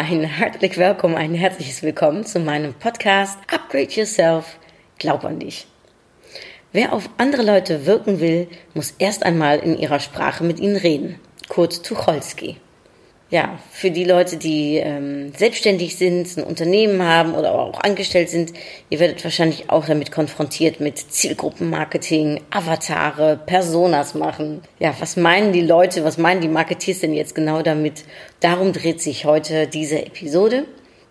Ein herzlich willkommen, ein herzliches Willkommen zu meinem Podcast Upgrade Yourself, glaub an dich. Wer auf andere Leute wirken will, muss erst einmal in ihrer Sprache mit ihnen reden. Kurt Tucholsky. Ja, für die Leute, die ähm, selbstständig sind, ein Unternehmen haben oder auch angestellt sind, ihr werdet wahrscheinlich auch damit konfrontiert mit Zielgruppenmarketing, Avatare, Personas machen. Ja, was meinen die Leute, was meinen die Marketeers denn jetzt genau damit? Darum dreht sich heute diese Episode.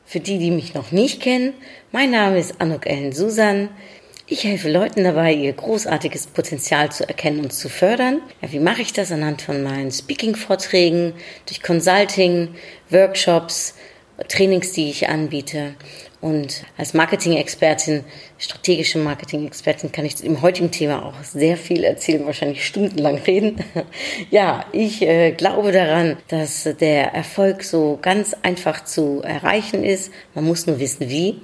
Für die, die mich noch nicht kennen, mein Name ist Anuk Ellen Susan. Ich helfe Leuten dabei, ihr großartiges Potenzial zu erkennen und zu fördern. Ja, wie mache ich das? Anhand von meinen Speaking-Vorträgen, durch Consulting, Workshops, Trainings, die ich anbiete. Und als Marketing-Expertin, strategische Marketing-Expertin, kann ich im heutigen Thema auch sehr viel erzählen, wahrscheinlich stundenlang reden. Ja, ich äh, glaube daran, dass der Erfolg so ganz einfach zu erreichen ist. Man muss nur wissen, wie.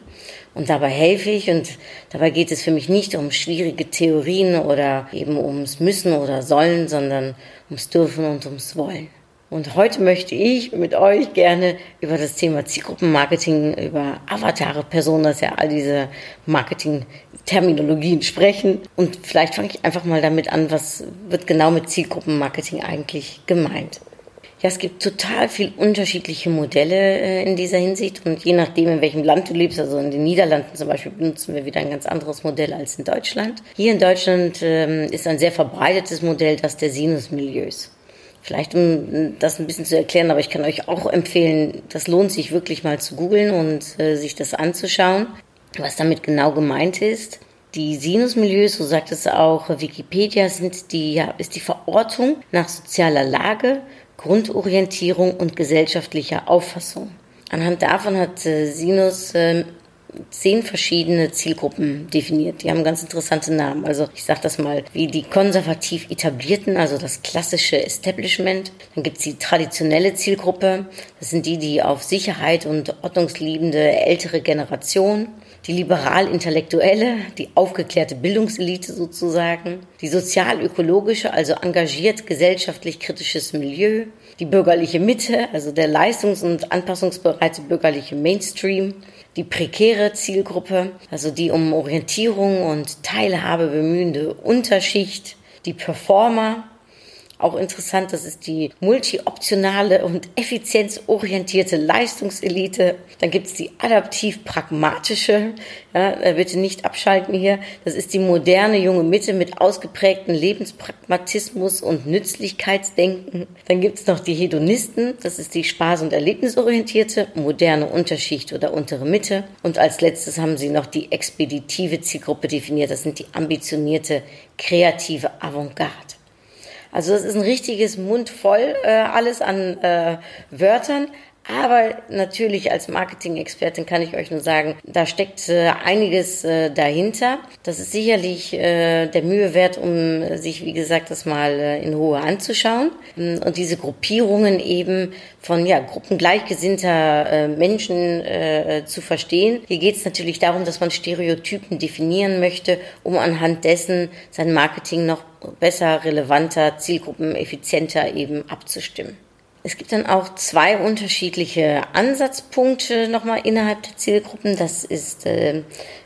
Und dabei helfe ich und dabei geht es für mich nicht um schwierige Theorien oder eben ums Müssen oder Sollen, sondern ums Dürfen und ums Wollen. Und heute möchte ich mit euch gerne über das Thema Zielgruppenmarketing, über Avatare, Personas, ja all diese Marketing-Terminologien sprechen. Und vielleicht fange ich einfach mal damit an, was wird genau mit Zielgruppenmarketing eigentlich gemeint. Ja, es gibt total viel unterschiedliche Modelle äh, in dieser Hinsicht und je nachdem, in welchem Land du lebst, also in den Niederlanden zum Beispiel, benutzen wir wieder ein ganz anderes Modell als in Deutschland. Hier in Deutschland ähm, ist ein sehr verbreitetes Modell das der Sinusmilieus. Vielleicht um das ein bisschen zu erklären, aber ich kann euch auch empfehlen, das lohnt sich wirklich mal zu googeln und äh, sich das anzuschauen, was damit genau gemeint ist. Die Sinusmilieus, so sagt es auch Wikipedia, sind die, ja, ist die Verortung nach sozialer Lage, Grundorientierung und gesellschaftlicher Auffassung. Anhand davon hat äh, Sinus äh, zehn verschiedene Zielgruppen definiert. Die haben ganz interessante Namen. Also ich sage das mal, wie die konservativ etablierten, also das klassische Establishment. Dann gibt es die traditionelle Zielgruppe. Das sind die, die auf Sicherheit und ordnungsliebende ältere Generation die liberal-intellektuelle, die aufgeklärte Bildungselite sozusagen, die sozial-ökologische, also engagiert gesellschaftlich kritisches Milieu, die bürgerliche Mitte, also der leistungs- und anpassungsbereite bürgerliche Mainstream, die prekäre Zielgruppe, also die um Orientierung und Teilhabe bemühende Unterschicht, die Performer, auch interessant, das ist die multioptionale und effizienzorientierte Leistungselite. Dann gibt es die adaptiv-pragmatische, ja, äh, bitte nicht abschalten hier. Das ist die moderne junge Mitte mit ausgeprägten Lebenspragmatismus und Nützlichkeitsdenken. Dann gibt es noch die Hedonisten, das ist die spaß- und erlebnisorientierte, moderne Unterschicht oder untere Mitte. Und als letztes haben sie noch die expeditive Zielgruppe definiert, das sind die ambitionierte, kreative Avantgarde. Also es ist ein richtiges Mund voll äh, alles an äh, Wörtern. Aber natürlich als Marketing-Expertin kann ich euch nur sagen, da steckt äh, einiges äh, dahinter. Das ist sicherlich äh, der Mühe wert, um sich, wie gesagt, das mal in Ruhe anzuschauen. Und diese Gruppierungen eben von ja, Gruppen gleichgesinnter Menschen zu verstehen. Hier geht es natürlich darum, dass man Stereotypen definieren möchte, um anhand dessen sein Marketing noch besser, relevanter, zielgruppeneffizienter eben abzustimmen. Es gibt dann auch zwei unterschiedliche Ansatzpunkte nochmal innerhalb der Zielgruppen. Das ist äh,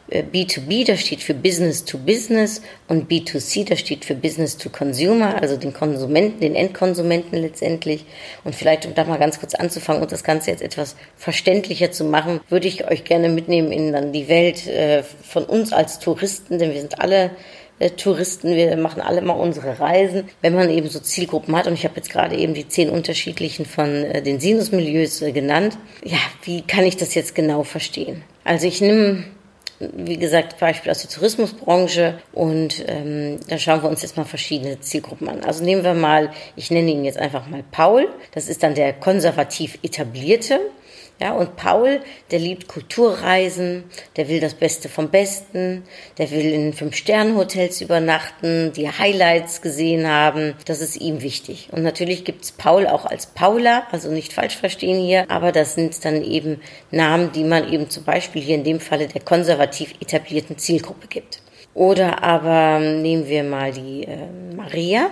B2B, das steht für Business to Business und B2C, das steht für Business to Consumer, also den Konsumenten, den Endkonsumenten letztendlich. Und vielleicht, um da mal ganz kurz anzufangen und das Ganze jetzt etwas verständlicher zu machen, würde ich euch gerne mitnehmen in dann die Welt äh, von uns als Touristen, denn wir sind alle äh, Touristen, wir machen alle mal unsere Reisen, wenn man eben so Zielgruppen hat. Und ich habe jetzt gerade eben die zehn unterschiedlichen von äh, den Sinusmilieus äh, genannt. Ja, wie kann ich das jetzt genau verstehen? Also ich nehme wie gesagt, Beispiel aus der Tourismusbranche und ähm, da schauen wir uns jetzt mal verschiedene Zielgruppen an. Also nehmen wir mal, ich nenne ihn jetzt einfach mal Paul, das ist dann der konservativ etablierte, Ja, und Paul, der liebt Kulturreisen, der will das Beste vom Besten, der will in Fünf-Sterne-Hotels übernachten, die Highlights gesehen haben. Das ist ihm wichtig. Und natürlich gibt's Paul auch als Paula, also nicht falsch verstehen hier, aber das sind dann eben Namen, die man eben zum Beispiel hier in dem Falle der konservativ etablierten Zielgruppe gibt. Oder aber nehmen wir mal die äh, Maria.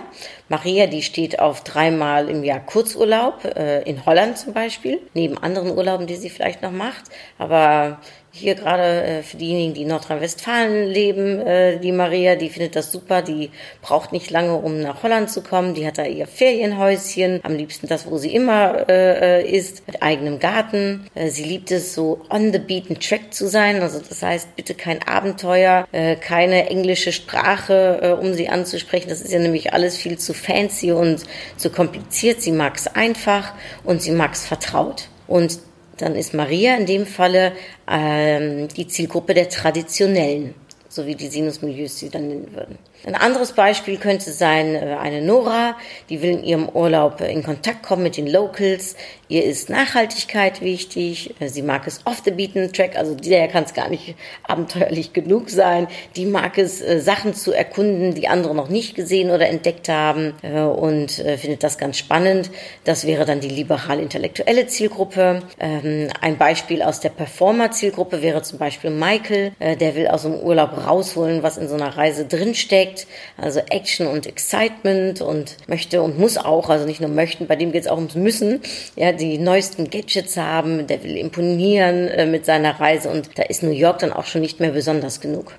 Maria, die steht auf dreimal im Jahr Kurzurlaub, äh, in Holland zum Beispiel, neben anderen Urlauben, die sie vielleicht noch macht. Aber hier gerade äh, für diejenigen, die in Nordrhein-Westfalen leben, äh, die Maria, die findet das super, die braucht nicht lange, um nach Holland zu kommen, die hat da ihr Ferienhäuschen, am liebsten das, wo sie immer äh, äh ist, mit eigenem Garten. Äh, sie liebt es, so on the beaten track zu sein, also das heißt, bitte kein Abenteuer, äh, keine englische Sprache, äh, um sie anzusprechen, das ist ja nämlich alles viel zu fancy und zu kompliziert, sie mag es einfach und sie mag es vertraut. Und dann ist Maria in dem Falle ähm, die Zielgruppe der Traditionellen, so wie die Sinusmilieus sie dann nennen würden. Ein anderes Beispiel könnte sein äh, eine Nora, die will in ihrem Urlaub in Kontakt kommen mit den Locals. Ihr ist Nachhaltigkeit wichtig. Äh, sie mag es off the beaten track, also der kann es gar nicht abenteuerlich genug sein. Die mag es, äh, Sachen zu erkunden, die andere noch nicht gesehen oder entdeckt haben und findet das ganz spannend. Das wäre dann die liberal-intellektuelle Zielgruppe. Ähm, ein Beispiel aus der Performer-Zielgruppe wäre zum Beispiel Michael, der will aus dem Urlaub rausholen, was in so einer Reise drinsteckt also Action und Excitement und möchte und muss auch, also nicht nur möchten, bei dem geht es auch ums Müssen, ja, die neuesten Gadgets haben, der will imponieren äh, mit seiner Reise und da ist New York dann auch schon nicht mehr besonders genug.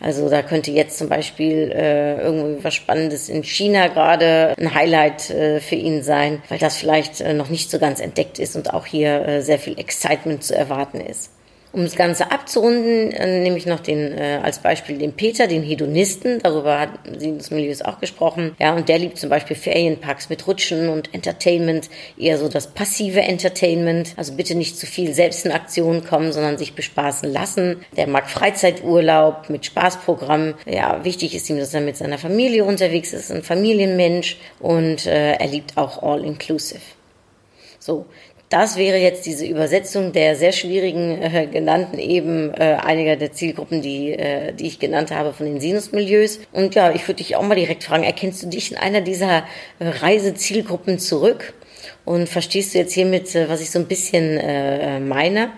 Also da könnte jetzt zum Beispiel äh, irgendwie was Spannendes in China gerade ein Highlight äh, für ihn sein, weil das vielleicht äh, noch nicht so ganz entdeckt ist und auch hier äh, sehr viel Excitement zu erwarten ist. Um das Ganze abzurunden, äh, nehme ich noch den äh, als Beispiel den Peter, den Hedonisten. Darüber hat Sinus Milius auch gesprochen. Ja, und der liebt zum Beispiel Ferienparks mit Rutschen und Entertainment, eher so das passive Entertainment. Also bitte nicht zu viel selbst in Aktion kommen, sondern sich bespaßen lassen. Der mag Freizeiturlaub mit Spaßprogramm. Ja, wichtig ist ihm, dass er mit seiner Familie unterwegs ist, ein Familienmensch und äh, er liebt auch All Inclusive. So, das wäre jetzt diese Übersetzung der sehr schwierigen äh, genannten eben äh, einiger der Zielgruppen, die, äh, die ich genannt habe von den Sinusmilieus. Und ja, ich würde dich auch mal direkt fragen, erkennst du dich in einer dieser äh, Reisezielgruppen zurück? Und verstehst du jetzt hiermit, äh, was ich so ein bisschen äh, meine?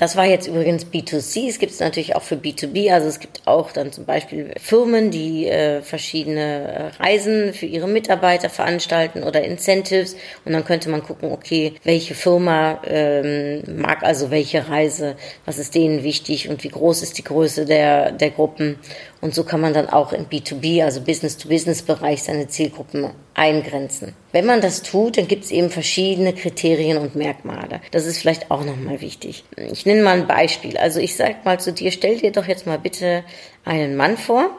Das war jetzt übrigens B2C. Es gibt es natürlich auch für B2B. Also es gibt auch dann zum Beispiel Firmen, die äh, verschiedene äh, Reisen für ihre Mitarbeiter veranstalten oder Incentives. Und dann könnte man gucken, okay, welche Firma ähm, mag also welche Reise, was ist denen wichtig und wie groß ist die Größe der, der Gruppen. Und so kann man dann auch im B2B, also Business-to-Business-Bereich, seine Zielgruppen eingrenzen. Wenn man das tut, dann gibt es eben verschiedene Kriterien und Merkmale. Das ist vielleicht auch nochmal wichtig. Ich nenne mal ein Beispiel. Also ich sage mal zu dir, stell dir doch jetzt mal bitte einen Mann vor,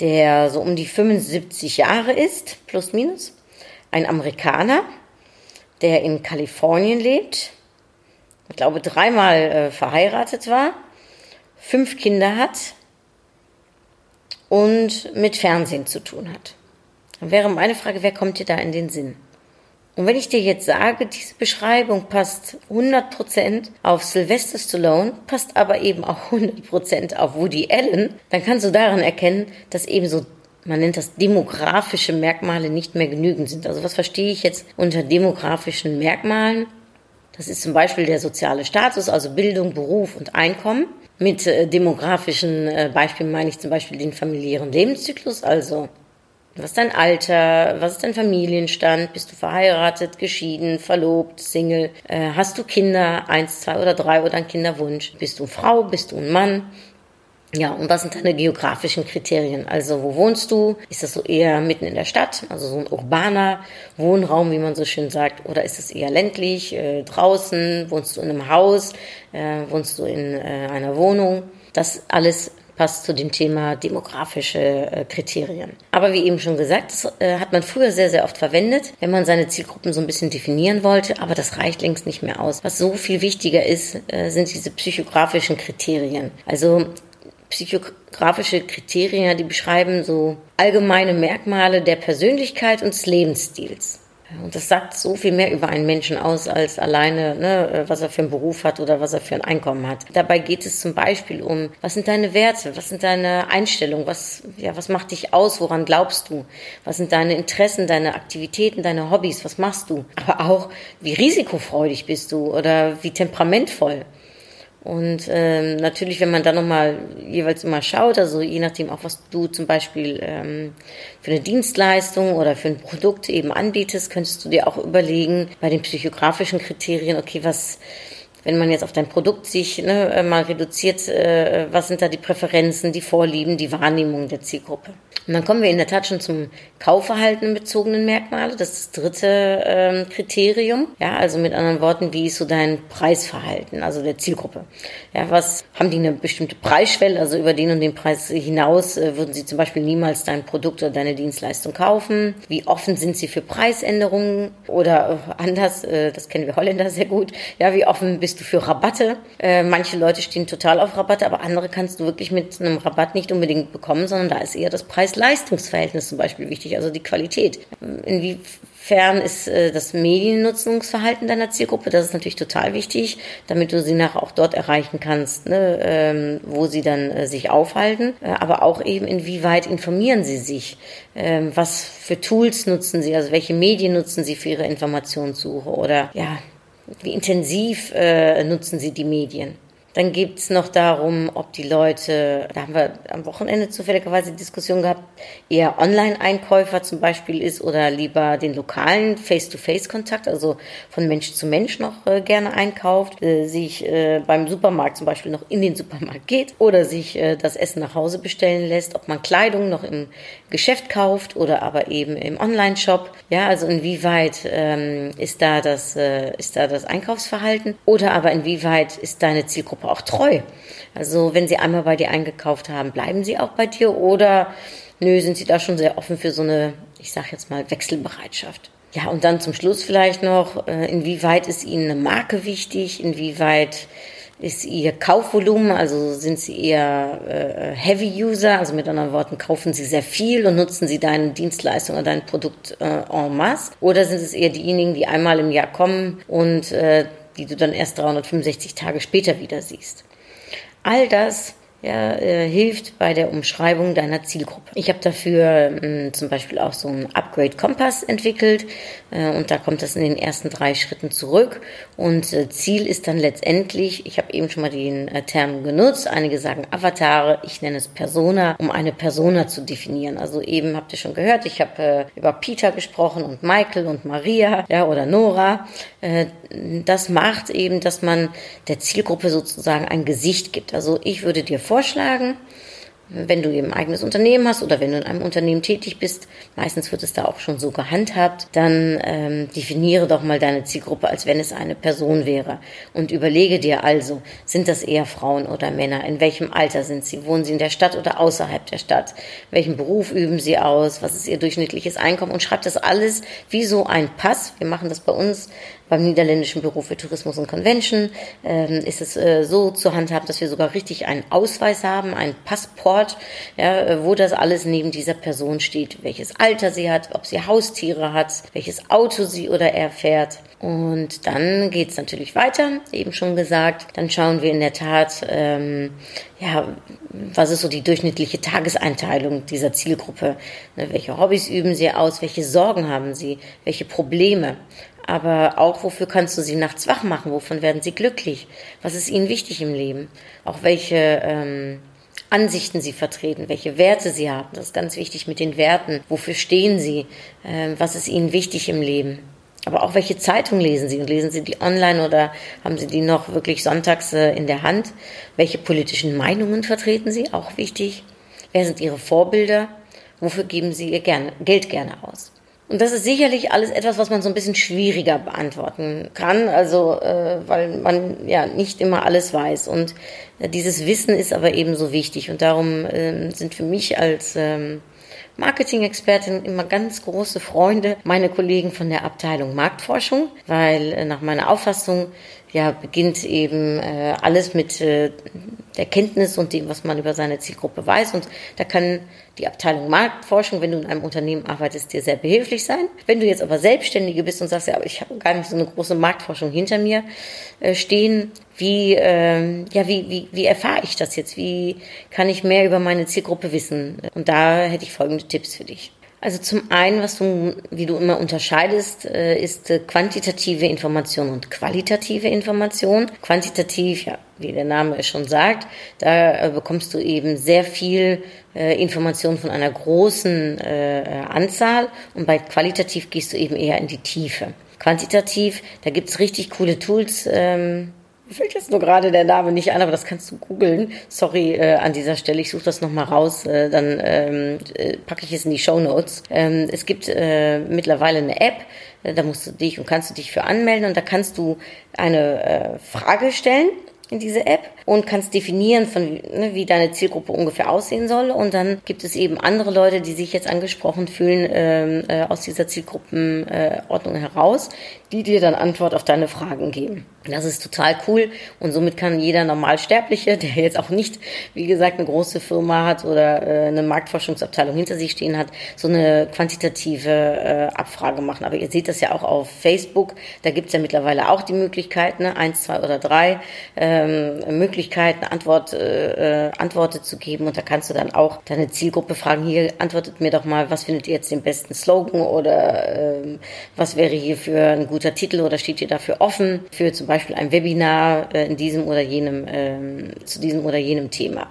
der so um die 75 Jahre ist, plus minus. Ein Amerikaner, der in Kalifornien lebt, ich glaube dreimal äh, verheiratet war, fünf Kinder hat, und mit Fernsehen zu tun hat. Dann wäre meine Frage, wer kommt dir da in den Sinn? Und wenn ich dir jetzt sage, diese Beschreibung passt 100% auf Sylvester Stallone, passt aber eben auch 100% auf Woody Allen, dann kannst du daran erkennen, dass eben so, man nennt das demografische Merkmale nicht mehr genügend sind. Also was verstehe ich jetzt unter demografischen Merkmalen? Das ist zum Beispiel der soziale Status, also Bildung, Beruf und Einkommen. Mit äh, demografischen äh, Beispielen meine ich zum Beispiel den familiären Lebenszyklus, also was ist dein Alter, was ist dein Familienstand, bist du verheiratet, geschieden, verlobt, Single, äh, hast du Kinder, eins, zwei oder drei oder ein Kinderwunsch, bist du Frau, bist du ein Mann, ja, und was sind deine geografischen Kriterien? Also, wo wohnst du? Ist das so eher mitten in der Stadt, also so ein urbaner Wohnraum, wie man so schön sagt? Oder ist es eher ländlich, äh, draußen? Wohnst du in einem Haus? Äh, wohnst du in äh, einer Wohnung? Das alles passt zu dem Thema demografische äh, Kriterien. Aber wie eben schon gesagt, das äh, hat man früher sehr, sehr oft verwendet, wenn man seine Zielgruppen so ein bisschen definieren wollte, aber das reicht längst nicht mehr aus. Was so viel wichtiger ist, äh, sind diese psychografischen Kriterien. Also psychografische Kriterien, die beschreiben so allgemeine Merkmale der Persönlichkeit und des Lebensstils. Und das sagt so viel mehr über einen Menschen aus, als alleine, ne, was er für einen Beruf hat oder was er für ein Einkommen hat. Dabei geht es zum Beispiel um, was sind deine Werte, was sind deine Einstellungen, was, ja, was macht dich aus, woran glaubst du, was sind deine Interessen, deine Aktivitäten, deine Hobbys, was machst du, aber auch, wie risikofreudig bist du oder wie temperamentvoll. Und ähm, natürlich, wenn man dann nochmal jeweils immer schaut, also je nachdem auch, was du zum Beispiel ähm, für eine Dienstleistung oder für ein Produkt eben anbietest, könntest du dir auch überlegen, bei den psychografischen Kriterien, okay, was, wenn man jetzt auf dein Produkt sich ne, äh, mal reduziert, äh, was sind da die Präferenzen, die Vorlieben, die Wahrnehmung der Zielgruppe. Und dann kommen wir in der Tat schon zum Kaufverhalten bezogenen Merkmale. Das ist das dritte ähm, Kriterium. Ja, also mit anderen Worten, wie ist so dein Preisverhalten, also der Zielgruppe? Ja, was haben die eine bestimmte Preisschwelle, also über den und den Preis hinaus äh, würden sie zum Beispiel niemals dein Produkt oder deine Dienstleistung kaufen? Wie offen sind sie für Preisänderungen? Oder äh, anders, äh, das kennen wir Holländer sehr gut. Ja, wie offen bist du für Rabatte? Äh, manche Leute stehen total auf Rabatte, aber andere kannst du wirklich mit einem Rabatt nicht unbedingt bekommen, sondern da ist eher das Preis Preis-Leistungs-Verhältnis zum Beispiel wichtig, also die Qualität. Inwiefern ist äh, das Mediennutzungsverhalten deiner Zielgruppe? Das ist natürlich total wichtig, damit du sie nachher auch dort erreichen kannst, ne, ähm, wo sie dann äh, sich aufhalten. Äh, aber auch eben, inwieweit informieren sie sich? Ähm, was für Tools nutzen sie? Also welche Medien nutzen sie für ihre Informationssuche? Oder ja, wie intensiv nutzen sie die Medien? Dann geht es noch darum, ob die Leute, da haben wir am Wochenende zufälligerweise Diskussion gehabt, eher Online-Einkäufer zum Beispiel ist oder lieber den lokalen Face-to-Face-Kontakt, also von Mensch zu Mensch noch äh, gerne einkauft, äh, sich äh, beim Supermarkt zum Beispiel noch in den Supermarkt geht oder sich äh, das Essen nach Hause bestellen lässt, ob man Kleidung noch im Geschäft kauft oder aber eben im Online-Shop. Ja, also inwieweit ähm, ist da das äh, ist da das Einkaufsverhalten oder aber inwieweit ist deine Zielgruppe auch treu. Also wenn sie einmal bei dir eingekauft haben, bleiben sie auch bei dir oder nö, sind sie da schon sehr offen für so eine, ich sag jetzt mal, Wechselbereitschaft. Ja, und dann zum Schluss vielleicht noch, äh, inwieweit ist Ihnen eine Marke wichtig, inwieweit ist Ihr Kaufvolumen, also sind Sie eher äh, Heavy User, also mit anderen Worten, kaufen Sie sehr viel und nutzen Sie deine Dienstleistung oder dein Produkt äh, en masse? Oder sind es eher diejenigen, die einmal im Jahr kommen und die du dann erst 365 Tage später wieder siehst. All das ja, äh, hilft bei der Umschreibung deiner Zielgruppe. Ich habe dafür mh, hm, zum Beispiel auch so einen Upgrade-Kompass entwickelt äh, und da kommt das in den ersten drei Schritten zurück und äh, Ziel ist dann letztendlich, ich habe eben schon mal den äh, Term genutzt, einige sagen Avatare, ich nenne es Persona, um eine Persona zu definieren. Also eben habt ihr schon gehört, ich habe äh, über Peter gesprochen und Michael und Maria ja, oder Nora. Äh, das macht eben, dass man der Zielgruppe sozusagen ein Gesicht gibt. Also ich würde dir vorschlagen, wenn du eben ein eigenes Unternehmen hast oder wenn du in einem Unternehmen tätig bist, meistens wird es da auch schon so gehandhabt, dann ähm, definiere doch mal deine Zielgruppe, als wenn es eine Person wäre. Und überlege dir also, sind das eher Frauen oder Männer? In welchem Alter sind sie? Wohnen sie in der Stadt oder außerhalb der Stadt? Welchen Beruf üben sie aus? Was ist ihr durchschnittliches Einkommen? Und schreib das alles wie so ein Pass. Wir machen das bei uns beim Niederländischen Büro für Tourismus und Convention ähm, ist es äh, so zu handhaben, dass wir sogar richtig einen Ausweis haben, einen Passport, ja, äh, wo das alles neben dieser Person steht, welches Alter sie hat, ob sie Haustiere hat, welches Auto sie oder er fährt. Und dann geht's natürlich weiter, eben schon gesagt. Dann schauen wir in der Tat, ähm, ja, was ist so die durchschnittliche Tageseinteilung dieser Zielgruppe? Ne, welche Hobbys üben sie aus? Welche Sorgen haben sie? Welche Probleme? Aber auch wofür kannst du sie nachts wach machen? Wovon werden sie glücklich? Was ist ihnen wichtig im Leben? Auch welche ähm, Ansichten sie vertreten, welche Werte sie haben. Das ist ganz wichtig mit den Werten. Wofür stehen sie? Ähm, was ist ihnen wichtig im Leben? Aber auch welche Zeitung lesen Sie? Und lesen Sie die online oder haben Sie die noch wirklich sonntags äh, in der Hand? Welche politischen Meinungen vertreten Sie? Auch wichtig. Wer sind Ihre Vorbilder? Wofür geben Sie Ihr gerne, Geld gerne aus? Und das ist sicherlich alles etwas, was man so ein bisschen schwieriger beantworten kann, also äh, weil man ja nicht immer alles weiß. Und äh, dieses Wissen ist aber ebenso wichtig. Und darum äh, sind für mich als ähm, Marketing-Expertin immer ganz große Freunde meine Kollegen von der Abteilung Marktforschung, weil äh, nach meiner Auffassung ja beginnt eben äh, alles mit äh, der Kenntnis und dem, was man über seine Zielgruppe weiß. Und da kann die Abteilung Marktforschung, wenn du in einem Unternehmen arbeitest, dir sehr behilflich sein. Wenn du jetzt aber Selbstständige bist und sagst, ja, aber ich habe gar nicht so eine große Marktforschung hinter mir äh, stehen, wie, äh, ja, wie, wie, wie erfahre ich das jetzt? Wie kann ich mehr über meine Zielgruppe wissen? Und da hätte ich folgende Tipps für dich. Also zum einen, was du, wie du immer unterscheidest, äh, ist äh, quantitative Information und qualitative Information. Quantitativ, ja, wie der Name es schon sagt, da äh, bekommst du eben sehr viel Information von einer großen Anzahl und bei qualitativ gehst du eben eher in die Tiefe. Quantitativ, da gibt's richtig coole Tools, ähm, mir fällt jetzt nur gerade der Name nicht an, aber das kannst du googeln. Sorry äh, an dieser Stelle, ich suche das nochmal raus, äh, dann ähm, äh, packe ich es in die Show Notes. Ähm, es gibt äh, mittlerweile eine App, äh, da musst du dich und kannst du dich für anmelden und da kannst du eine äh, Frage stellen in diese App und kannst definieren, von, ne, wie deine Zielgruppe ungefähr aussehen soll. Und dann gibt es eben andere Leute, die sich jetzt angesprochen fühlen ähm, äh, aus dieser Zielgruppenordnung äh, heraus, die dir dann Antwort auf deine Fragen geben. Das ist total cool und somit kann jeder Normalsterbliche, der jetzt auch nicht, wie gesagt, eine große Firma hat oder äh, eine Marktforschungsabteilung hinter sich stehen hat, so eine quantitative äh, Abfrage machen. Aber ihr seht das ja auch auf Facebook, da gibt's ja mittlerweile auch die Möglichkeit, ne, eins, zwei oder drei ähm, Möglichkeiten, Antwort, äh, äh, Antworten zu geben und da kannst du dann auch deine Zielgruppe fragen, hier antwortet mir doch mal, was findet ihr jetzt den besten Slogan oder äh, was wäre hier für ein guter Titel oder steht ihr dafür offen für zum Beispiel ein Webinar äh, in diesem oder jenem, äh, zu diesem oder jenem Thema.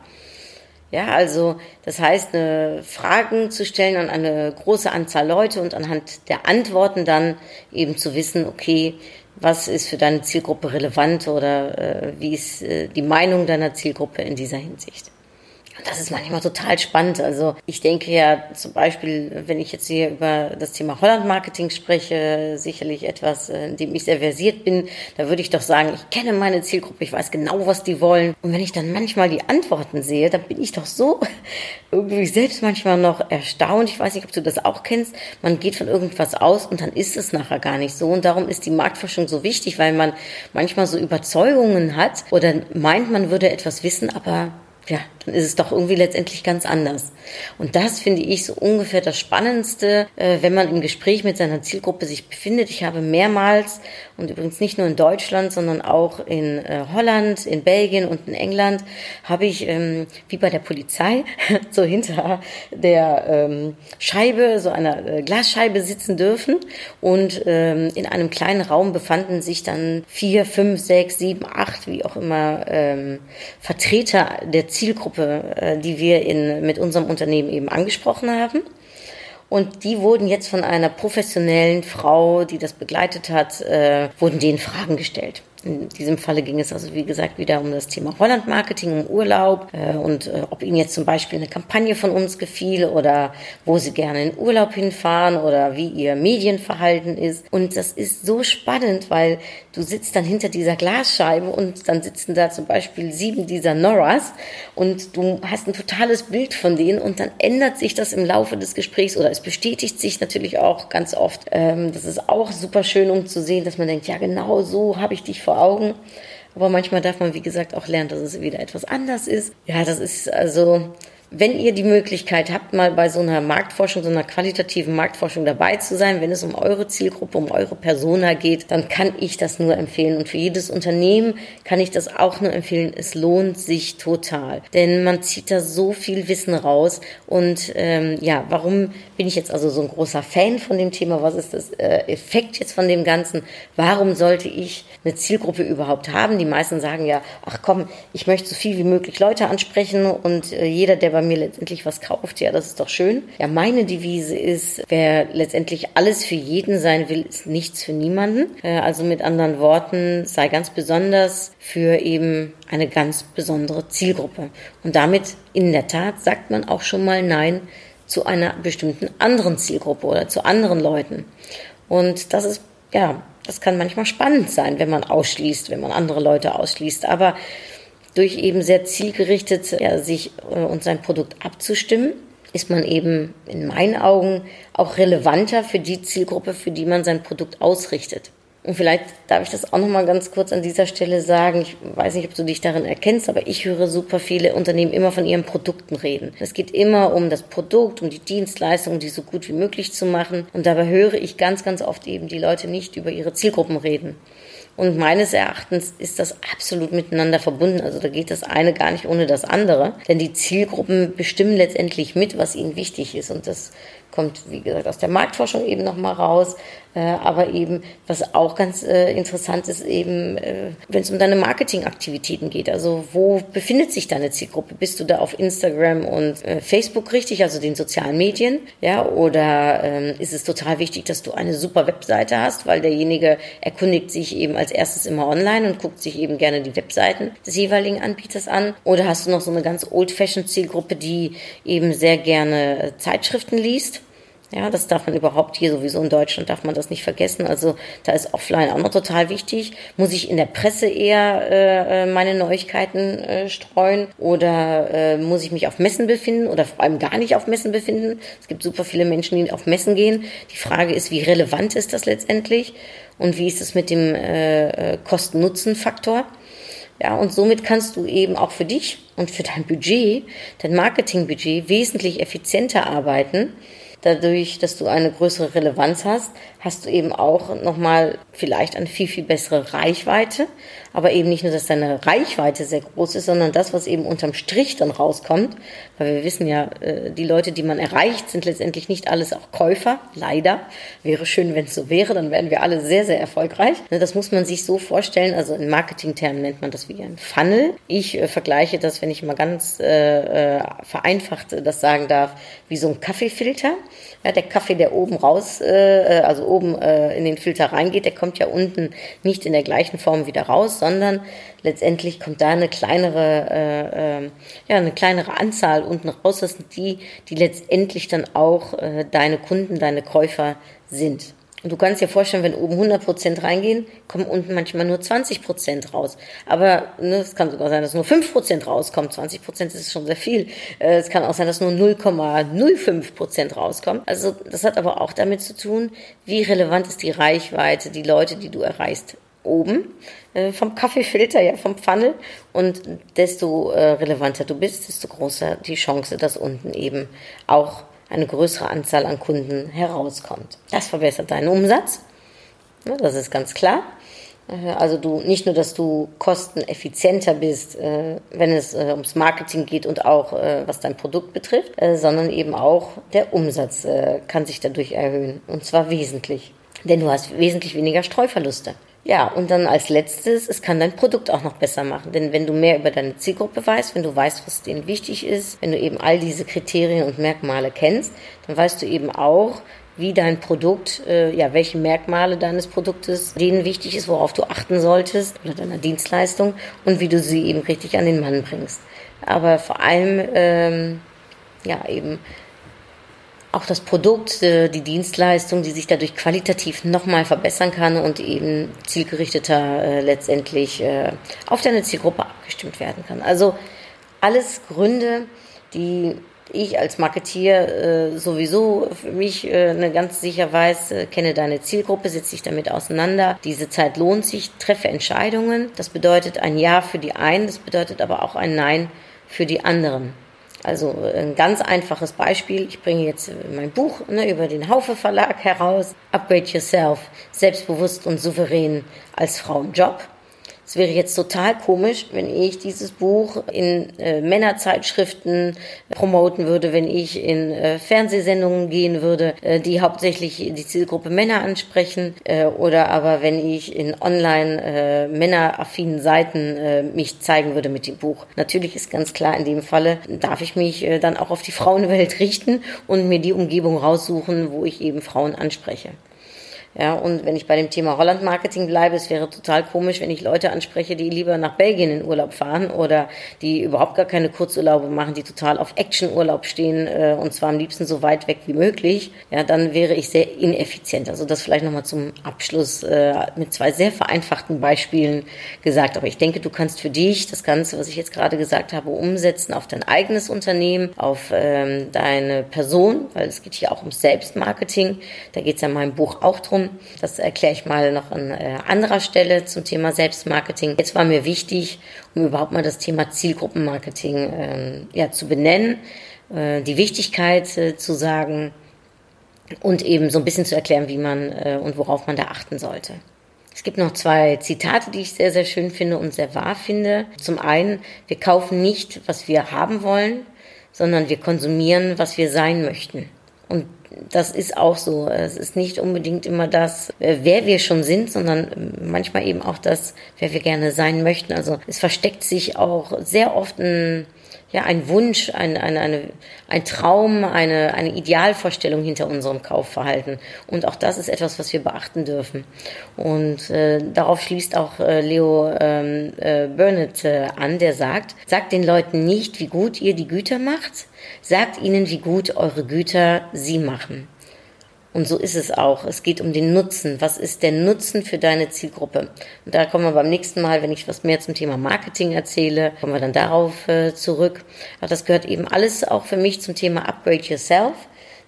Ja, also das heißt, eine Fragen zu stellen an eine große Anzahl Leute und anhand der Antworten dann eben zu wissen, okay, was ist für deine Zielgruppe relevant oder äh, wie ist äh, die Meinung deiner Zielgruppe in dieser Hinsicht das ist manchmal total spannend. Also ich denke ja zum Beispiel, wenn ich jetzt hier über das Thema Holland-Marketing spreche, sicherlich etwas, äh, in dem ich sehr versiert bin, da würde ich doch sagen, ich kenne meine Zielgruppe, ich weiß genau, was die wollen. Und wenn ich dann manchmal die Antworten sehe, dann bin ich doch so irgendwie selbst manchmal noch erstaunt. Ich weiß nicht, ob du das auch kennst. Man geht von irgendwas aus und dann ist es nachher gar nicht so. Und darum ist die Marktforschung so wichtig, weil man manchmal so Überzeugungen hat oder meint, man würde etwas wissen, aber ja, dann ist es doch irgendwie letztendlich ganz anders. Und das finde ich so ungefähr das Spannendste, äh, wenn man im Gespräch mit seiner Zielgruppe sich befindet. Ich habe mehrmals und übrigens nicht nur in Deutschland, sondern auch in äh, Holland, in Belgien und in England habe ich ähm, wie bei der Polizei so hinter der ähm, Scheibe, so einer äh, Glasscheibe sitzen dürfen und ähm, in einem kleinen Raum befanden sich dann vier, fünf, sechs, sieben, acht, wie auch immer Vertreter der Zielgruppe, äh, die wir in, mit unserem Unternehmen eben angesprochen haben. Und die wurden jetzt von einer professionellen Frau, die das begleitet hat, äh, wurden denen Fragen gestellt. In diesem Falle ging es also, wie gesagt, wieder um das Thema Holland-Marketing, um Urlaub äh, und äh, ob Ihnen jetzt zum Beispiel eine Kampagne von uns gefiel oder wo Sie gerne in Urlaub hinfahren oder wie Ihr Medienverhalten ist. Und das ist so spannend, weil du sitzt dann hinter dieser Glasscheibe und dann sitzen da zum Beispiel sieben dieser Norras und du hast ein totales Bild von denen und dann ändert sich das im Laufe des Gesprächs oder es bestätigt sich natürlich auch ganz oft. Ähm, das ist auch super schön, um zu sehen, dass man denkt, ja genau so habe ich dich vor Augen. Aber manchmal darf man, wie gesagt, auch lernen, dass es wieder etwas anders ist. Ja, das ist also wenn ihr die Möglichkeit habt, mal bei so einer Marktforschung, so einer qualitativen Marktforschung dabei zu sein, wenn es um eure Zielgruppe, um eure Persona geht, dann kann ich das nur empfehlen. Und für jedes Unternehmen kann ich das auch nur empfehlen. Es lohnt sich total. Denn man zieht da so viel Wissen raus. Und ähm, ja, warum bin ich jetzt also so ein großer Fan von dem Thema? Was ist das äh, Effekt jetzt von dem Ganzen? Warum sollte ich eine Zielgruppe überhaupt haben? Die meisten sagen ja, ach komm, ich möchte so viel wie möglich Leute ansprechen und äh, jeder, der bei mir letztendlich was kauft, ja, das ist doch schön. Ja, meine Devise ist, wer letztendlich alles für jeden sein will, ist nichts für niemanden. Äh, also mit anderen Worten, sei ganz besonders für eben eine ganz besondere Zielgruppe. Und damit in der Tat sagt man auch schon mal Nein zu einer bestimmten anderen Zielgruppe oder zu anderen Leuten. Und das ist, ja, das kann manchmal spannend sein, wenn man ausschließt, wenn man andere Leute ausschließt. Aber durch eben sehr zielgerichtet ja, sich äh, und sein Produkt abzustimmen, ist man eben in meinen Augen auch relevanter für die Zielgruppe, für die man sein Produkt ausrichtet. Und vielleicht darf ich das auch noch mal ganz kurz an dieser Stelle sagen. Ich weiß nicht, ob du dich darin erkennst, aber ich höre super viele Unternehmen immer von ihren Produkten reden. Es geht immer um das Produkt, um die Dienstleistung, um die so gut wie möglich zu machen. Und dabei höre ich ganz, ganz oft eben die Leute nicht über ihre Zielgruppen reden. Und meines Erachtens ist das absolut miteinander verbunden. Also da geht das eine gar nicht ohne das andere. Denn die Zielgruppen bestimmen letztendlich mit, was ihnen wichtig ist. Und das kommt, wie gesagt, aus der Marktforschung eben nochmal raus. Äh, aber eben, was auch ganz äh, interessant ist, eben, äh, wenn es um deine Marketingaktivitäten geht. Also wo befindet sich deine Zielgruppe? Bist du da auf Instagram und Facebook richtig, also den sozialen Medien? Ja, oder ähm, ist es total wichtig, dass du eine super Webseite hast, weil derjenige erkundigt sich eben als erstes immer online und guckt sich eben gerne die Webseiten des jeweiligen Anbieters an? Oder hast du noch so eine ganz old-fashioned Zielgruppe, die eben sehr gerne äh, Zeitschriften liest? Ja, das darf man überhaupt hier sowieso in Deutschland darf man das nicht vergessen. Also da ist Offline auch noch total wichtig. Muss ich in der Presse eher äh, äh, meine Neuigkeiten äh, streuen oder äh, muss ich mich auf Messen befinden oder vor allem gar nicht auf Messen befinden? Es gibt super viele Menschen, die auf Messen gehen. Die Frage ist, wie relevant ist das letztendlich und wie ist es mit dem äh, äh, Kosten-Nutzen-Faktor? Ja, und somit kannst du eben auch für dich und für dein Budget, dein Marketingbudget wesentlich effizienter arbeiten dadurch, dass du eine größere Relevanz hast, hast du eben auch nochmal vielleicht eine viel, viel bessere Reichweite. Aber eben nicht nur, dass deine Reichweite sehr groß ist, sondern das, was eben unterm Strich dann rauskommt. Weil wir wissen ja, äh, die Leute, die man erreicht, sind letztendlich nicht alles auch Käufer. Leider. Wäre schön, wenn es so wäre, dann wären wir alle sehr, sehr erfolgreich. Ne, das muss man sich so vorstellen. Also in Marketingtermen nennt man das wie ein Funnel. Ich äh, vergleiche das, wenn ich mal ganz äh, äh vereinfacht das sagen darf, wie so ein Kaffeefilter. Ja, der Kaffee, der oben raus, äh, also oben äh, in den Filter reingeht, der kommt ja unten nicht in der gleichen Form wieder raus, sondern letztendlich kommt da eine kleinere, äh, äh, ja, eine kleinere Anzahl unten raus. Das sind die, die letztendlich dann auch äh, deine Kunden, deine Käufer sind. Und du kannst dir vorstellen, wenn oben 100% reingehen, kommen unten manchmal nur 20% raus. Aber ne, es kann sogar sein, dass nur 5% rauskommt. 20% ist schon sehr viel. Äh, es kann auch sein, dass nur 0,05% rauskommt. Also das hat aber auch damit zu tun, wie relevant ist die Reichweite, die Leute, die du erreichst oben äh, vom Kaffeefilter, ja, vom Funnel. Und desto äh, relevanter du bist, desto größer die Chance, dass unten eben auch eine größere Anzahl an Kunden herauskommt. Das verbessert deinen Umsatz. Ja, das ist ganz klar. Äh, also du nicht nur, dass du kosteneffizienter bist, äh, wenn es äh, ums Marketing geht und auch was dein Produkt betrifft, sondern eben auch der Umsatz kann sich dadurch erhöhen und zwar wesentlich, denn du hast wesentlich weniger Streuverluste. Ja, und dann als letztes, es kann dein Produkt auch noch besser machen. Denn wenn du mehr über deine Zielgruppe weißt, wenn du weißt, was denen wichtig ist, wenn du eben all diese Kriterien und Merkmale kennst, dann weißt du eben auch, wie dein Produkt, äh, ja, welche Merkmale deines Produktes denen wichtig ist, worauf du achten solltest oder deiner Dienstleistung und wie du sie eben richtig an den Mann bringst. Aber vor allem, ähm, ja, eben auch das Produkt, äh, die Dienstleistung, die sich dadurch qualitativ nochmal verbessern kann und eben zielgerichteter äh, letztendlich äh, auf deine Zielgruppe abgestimmt werden kann. Also alles Gründe, die ich als Marketier äh, sowieso für mich äh, ne, ganz sicher weiß, äh, kenne deine Zielgruppe, setze dich damit auseinander. Diese Zeit lohnt sich, treffe Entscheidungen. Das bedeutet ein Ja für die einen, das bedeutet aber auch ein Nein für die anderen. Also ein ganz einfaches Beispiel. Ich bringe jetzt mein Buch ne, über den Haufe Verlag heraus. Upgrade Yourself, selbstbewusst und souverän als Frau im Job. Es wäre jetzt total komisch, wenn ich dieses Buch in äh, Männerzeitschriften promoten würde, wenn ich in äh, Fernsehsendungen gehen würde, äh, die hauptsächlich die Zielgruppe Männer ansprechen, äh, oder aber wenn ich in online äh, männeraffinen Seiten äh, mich zeigen würde mit dem Buch. Natürlich ist ganz klar, in dem Falle darf ich mich äh, dann auch auf die Frauenwelt richten und mir die Umgebung raussuchen, wo ich eben Frauen anspreche. Ja, und wenn ich bei dem Thema Holland-Marketing bleibe, es wäre total komisch, wenn ich Leute anspreche, die lieber nach Belgien in Urlaub fahren oder die überhaupt gar keine Kurzurlaube machen, die total auf Action-Urlaub stehen äh, und zwar am liebsten so weit weg wie möglich. Ja, dann wäre ich sehr ineffizient. Also das vielleicht nochmal zum Abschluss äh, mit zwei sehr vereinfachten Beispielen gesagt. Aber ich denke, du kannst für dich das Ganze, was ich jetzt gerade gesagt habe, umsetzen auf dein eigenes Unternehmen, auf ähm, deine Person, weil es geht hier auch um Selbstmarketing. Da geht es ja in meinem Buch auch drum Warum, das erkläre ich mal noch an äh, anderer Stelle zum Thema Selbstmarketing. Jetzt war mir wichtig, um überhaupt mal das Thema Zielgruppenmarketing äh, ja, zu benennen, äh, die Wichtigkeit äh, zu sagen und eben so ein bisschen zu erklären, wie man äh, und worauf man da achten sollte. Es gibt noch zwei Zitate, die ich sehr, sehr schön finde und sehr wahr finde. Zum einen, wir kaufen nicht, was wir haben wollen, sondern wir konsumieren, was wir sein möchten. Und das ist auch so. Es ist nicht unbedingt immer das, äh, wer wir schon sind, sondern manchmal eben auch das, wer wir gerne sein möchten. Also es versteckt sich auch sehr oft ein ja, ein Wunsch, ein, ein, eine, ein Traum, eine, eine Idealvorstellung hinter unserem Kaufverhalten. Und auch das ist etwas, was wir beachten dürfen. Und äh, darauf schließt auch äh, Leo ähm, äh, Burnett äh, an, der sagt, sagt den Leuten nicht, wie gut ihr die Güter macht, sagt ihnen, wie gut eure Güter sie machen. Und so ist es auch. Es geht um den Nutzen. Was ist der Nutzen für deine Zielgruppe? Und da kommen wir beim nächsten Mal, wenn ich was mehr zum Thema Marketing erzähle, kommen wir dann darauf äh, zurück. Aber das gehört eben alles auch für mich zum Thema Upgrade Yourself,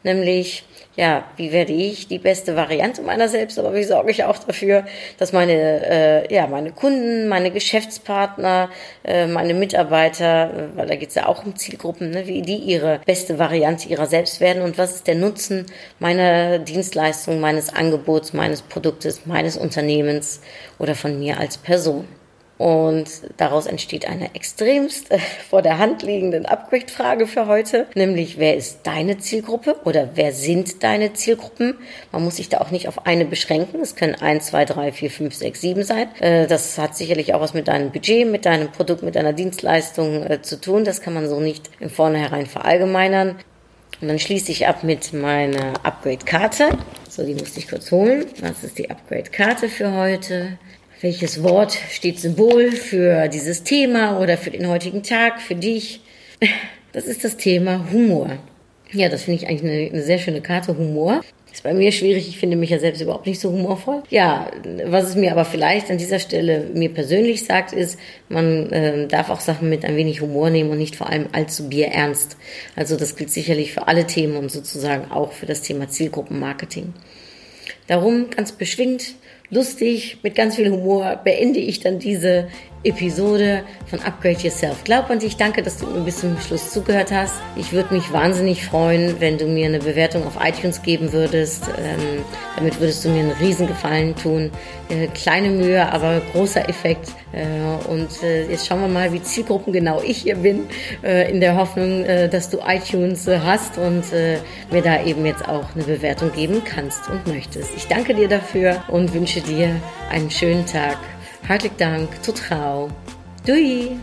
nämlich ja, wie werde ich die beste Variante meiner selbst, aber wie sorge ich auch dafür, dass meine, äh, ja, meine Kunden, meine Geschäftspartner, äh, meine Mitarbeiter, äh, weil da geht es ja auch um Zielgruppen, ne, wie die ihre beste Variante ihrer selbst werden und was ist der Nutzen meiner Dienstleistung, meines Angebots, meines Produktes, meines Unternehmens oder von mir als Person. Und daraus entsteht eine extremst äh, vor der Hand liegende Upgrade-Frage für heute, nämlich wer ist deine Zielgruppe oder wer sind deine Zielgruppen? Man muss sich da auch nicht auf eine beschränken. Es können eins, zwei, drei, vier, fünf, sechs, sieben sein. Äh, das hat sicherlich auch was mit deinem Budget, mit deinem Produkt, mit deiner Dienstleistung äh, zu tun. Das kann man so nicht im Vornherein verallgemeinern. Und dann schließe ich ab mit meiner Upgrade-Karte. So, die musste ich kurz holen. Das ist die Upgrade-Karte für heute. Welches Wort steht Symbol für dieses Thema oder für den heutigen Tag, für dich? Das ist das Thema Humor. Ja, das finde ich eigentlich eine, eine, sehr schöne Karte, Humor. Ist bei mir schwierig, ich finde mich ja selbst überhaupt nicht so humorvoll. Ja, was es mir aber vielleicht an dieser Stelle mir persönlich sagt, ist, man äh, darf auch Sachen mit ein wenig Humor nehmen und nicht vor allem allzu bierernst. Also das gilt sicherlich für alle Themen und sozusagen auch für das Thema Zielgruppenmarketing. Darum ganz beschwingt lustig, mit ganz viel Humor beende ich dann diese Episode von Upgrade Yourself. Glaub an dich, danke, dass du mir bis zum Schluss zugehört hast. Ich würde mich wahnsinnig freuen, wenn du mir eine Bewertung auf iTunes geben würdest. Ähm, damit würdest du mir einen riesen Gefallen tun. Äh, kleine Mühe, aber großer Effekt. Äh, und äh, jetzt schauen wir mal, wie zielgruppengenau ich hier bin, äh, in der Hoffnung, äh, dass du iTunes äh, hast und mir da eben jetzt auch eine Bewertung geben kannst und möchtest. Ich danke dir dafür und wünsche dir einen schönen Tag. Hartelijk Dank, tot gauw. Doei!